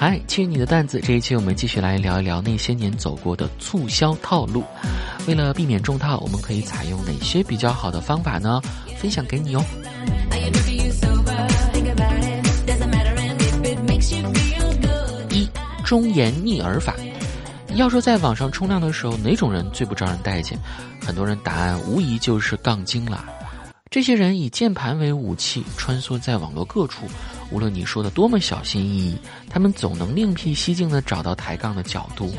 嗨，去你的段子！这一期我们继续来聊一聊那些年走过的促销套路。为了避免中套，我们可以采用哪些比较好的方法呢？分享给你哦。一忠言逆耳法。要说在网上冲浪的时候，哪种人最不招人待见？很多人答案无疑就是杠精了。这些人以键盘为武器，穿梭在网络各处。无论你说的多么小心翼翼，他们总能另辟蹊径的找到抬杠的角度。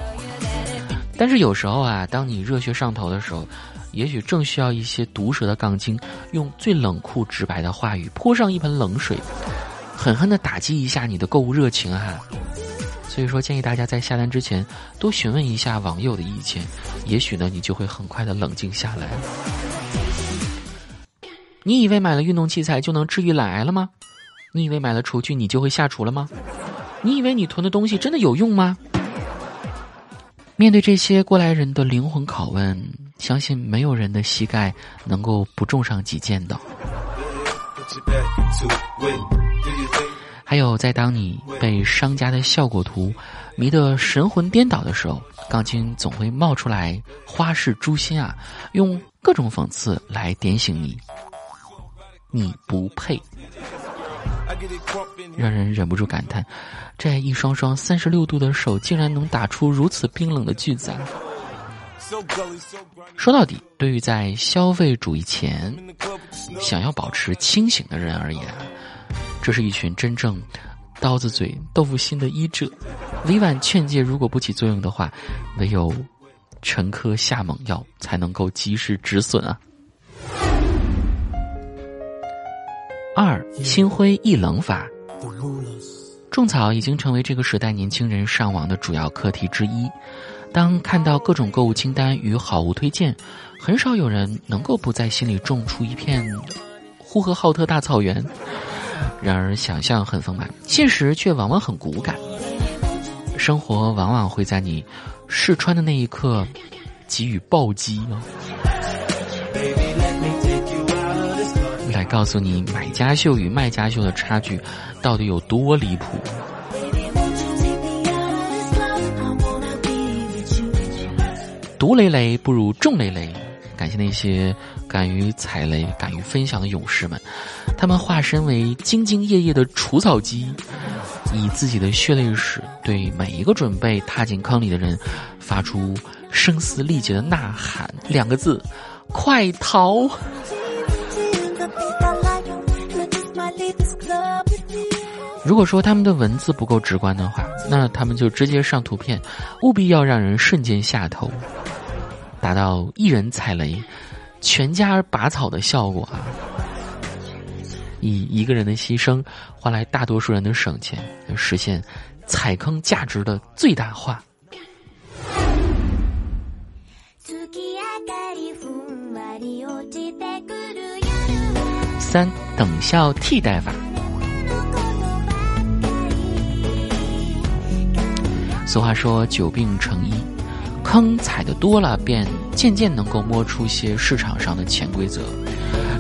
但是有时候啊，当你热血上头的时候，也许正需要一些毒舌的杠精，用最冷酷直白的话语泼上一盆冷水，狠狠的打击一下你的购物热情啊！所以说，建议大家在下单之前多询问一下网友的意见，也许呢，你就会很快的冷静下来。你以为买了运动器材就能治愈懒癌了吗？你以为买了厨具你就会下厨了吗？你以为你囤的东西真的有用吗？面对这些过来人的灵魂拷问，相信没有人的膝盖能够不中上几箭的。还有，在当你被商家的效果图迷得神魂颠倒的时候，杠精总会冒出来花式诛心啊，用各种讽刺来点醒你，你不配。让人忍不住感叹，这一双双三十六度的手竟然能打出如此冰冷的句子。说到底，对于在消费主义前想要保持清醒的人而言，这是一群真正刀子嘴豆腐心的医者。委婉劝诫如果不起作用的话，唯有沉疴下猛药才能够及时止损啊。二心灰意冷法，种草已经成为这个时代年轻人上网的主要课题之一。当看到各种购物清单与好物推荐，很少有人能够不在心里种出一片呼和浩特大草原。然而，想象很丰满，现实却往往很骨感。生活往往会在你试穿的那一刻给予暴击哦。告诉你买家秀与卖家秀的差距到底有多离谱。独雷雷不如众雷雷，感谢那些敢于踩雷、敢于分享的勇士们，他们化身为兢兢业业的除草机，以自己的血泪史对每一个准备踏进坑里的人发出声嘶力竭的呐喊，两个字：快逃！如果说他们的文字不够直观的话，那他们就直接上图片，务必要让人瞬间下头，达到一人踩雷，全家拔草的效果啊！以一个人的牺牲换来大多数人的省钱，实现踩坑价值的最大化。三等效替代法。俗话说“久病成医”，坑踩的多了，便渐渐能够摸出些市场上的潜规则。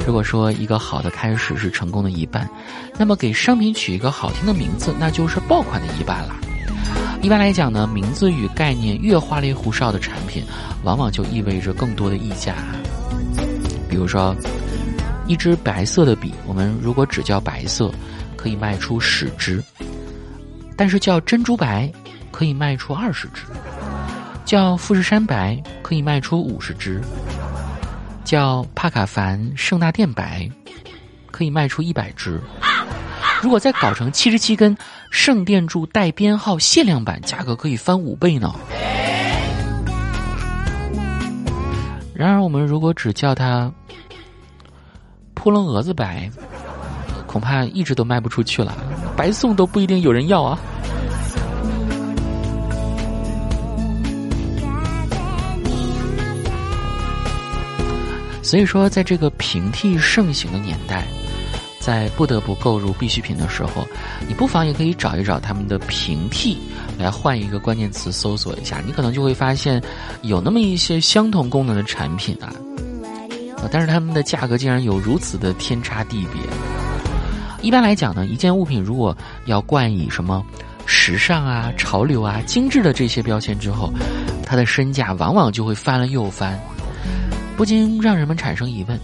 如果说一个好的开始是成功的一半，那么给商品取一个好听的名字，那就是爆款的一半了。一般来讲呢，名字与概念越花里胡哨的产品，往往就意味着更多的溢价。比如说，一支白色的笔，我们如果只叫白色，可以卖出十支，但是叫珍珠白。可以卖出二十只，叫富士山白可以卖出五十只，叫帕卡凡圣纳殿白可以卖出一百只。如果再搞成七十七根圣殿柱带编号限量版，价格可以翻五倍呢。然而，我们如果只叫它扑棱蛾子白，恐怕一直都卖不出去了，白送都不一定有人要啊。所以说，在这个平替盛行的年代，在不得不购入必需品的时候，你不妨也可以找一找他们的平替，来换一个关键词搜索一下，你可能就会发现有那么一些相同功能的产品啊，但是他们的价格竟然有如此的天差地别。一般来讲呢，一件物品如果要冠以什么时尚啊、潮流啊、精致的这些标签之后，它的身价往往就会翻了又翻，不禁让人们产生疑问：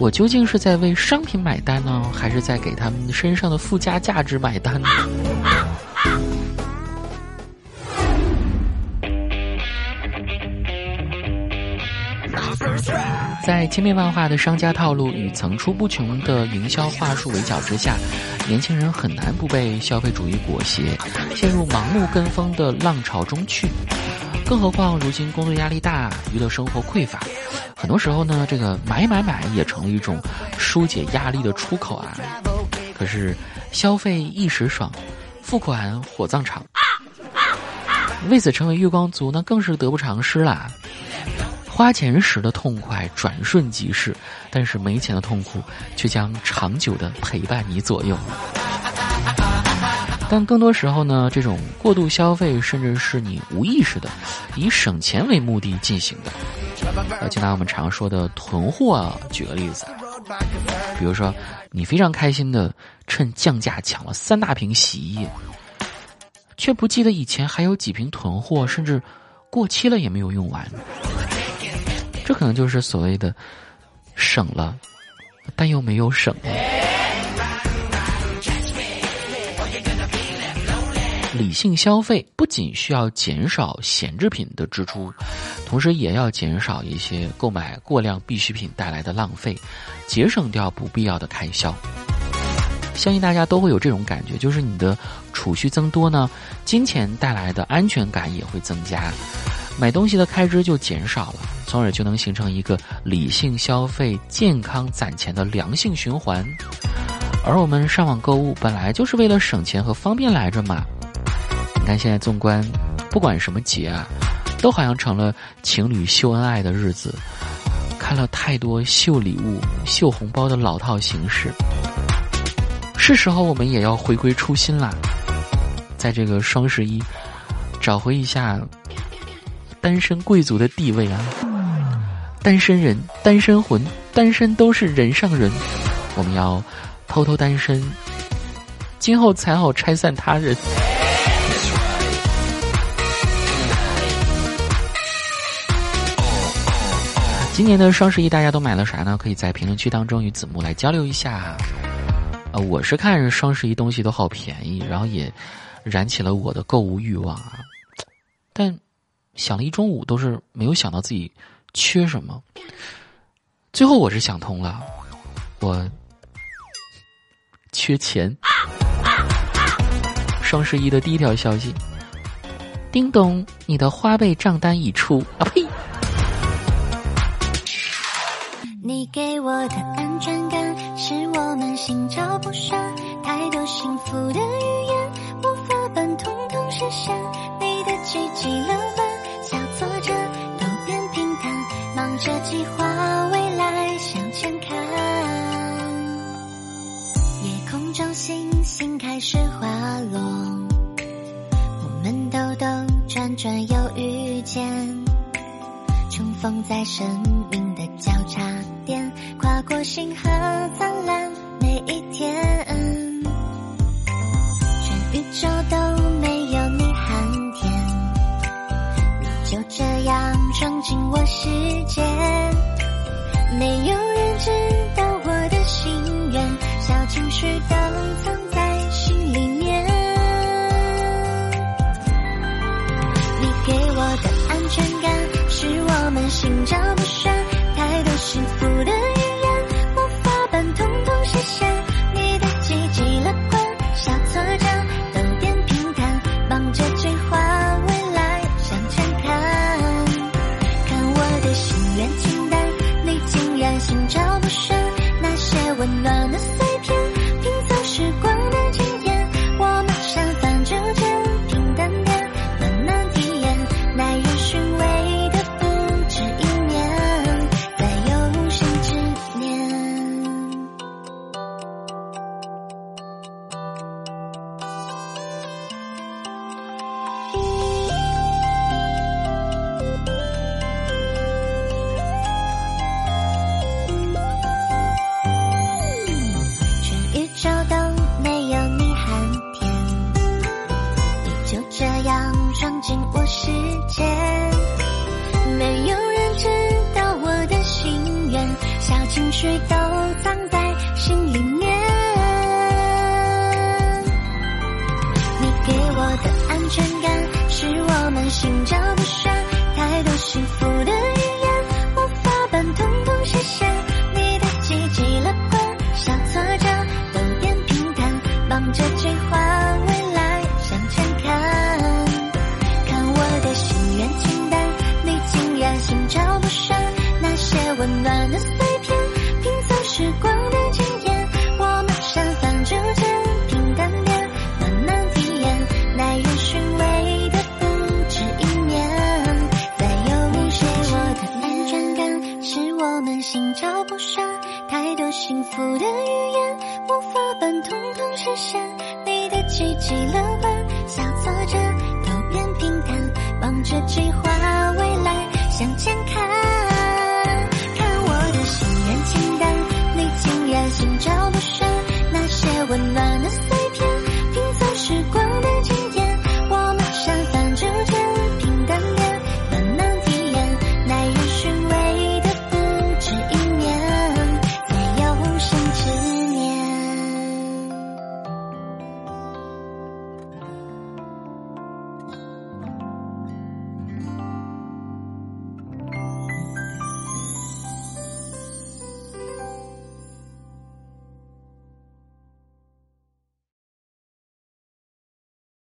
我究竟是在为商品买单呢，还是在给他们身上的附加价值买单呢？在千变万化的商家套路与层出不穷的营销话术围剿之下，年轻人很难不被消费主义裹挟，陷入盲目跟风的浪潮中去。更何况如今工作压力大，娱乐生活匮乏，很多时候呢，这个买买买也成了一种疏解压力的出口啊。可是消费一时爽，付款火葬场，为此成为月光族，那更是得不偿失啦。花钱时的痛快转瞬即逝，但是没钱的痛苦却将长久的陪伴你左右。但更多时候呢，这种过度消费甚至是你无意识的以省钱为目的进行的。呃，就拿我们常说的囤货举个例子，比如说你非常开心的趁降价抢了三大瓶洗衣液，却不记得以前还有几瓶囤货，甚至过期了也没有用完。这可能就是所谓的省了，但又没有省。理性消费不仅需要减少闲置品的支出，同时也要减少一些购买过量必需品带来的浪费，节省掉不必要的开销。相信大家都会有这种感觉，就是你的储蓄增多呢，金钱带来的安全感也会增加。买东西的开支就减少了，从而就能形成一个理性消费、健康攒钱的良性循环。而我们上网购物本来就是为了省钱和方便来着嘛。但现在纵观，不管什么节啊，都好像成了情侣秀恩爱的日子。看了太多秀礼物、秀红包的老套形式，是时候我们也要回归初心啦。在这个双十一，找回一下。单身贵族的地位啊，单身人、单身魂、单身都是人上人。我们要偷偷单身，今后才好拆散他人。今年的双十一大家都买了啥呢？可以在评论区当中与子木来交流一下。呃，我是看双十一东西都好便宜，然后也燃起了我的购物欲望啊，但。想了一中午，都是没有想到自己缺什么。最后我是想通了，我缺钱。双十一的第一条消息：叮咚，你的花呗账单已出。啊呸！我的安全感，是我们心照不宣，太多幸福的语言，魔法般通通实现。你的积极乐观。小挫折都变平坦，忙着计划未来向前看，夜空中星星开始滑落，我们兜兜转转又遇见，重逢在生命的交叉，过星河灿烂每一天，全宇宙都没有你寒天，你就这样闯进我世界。没有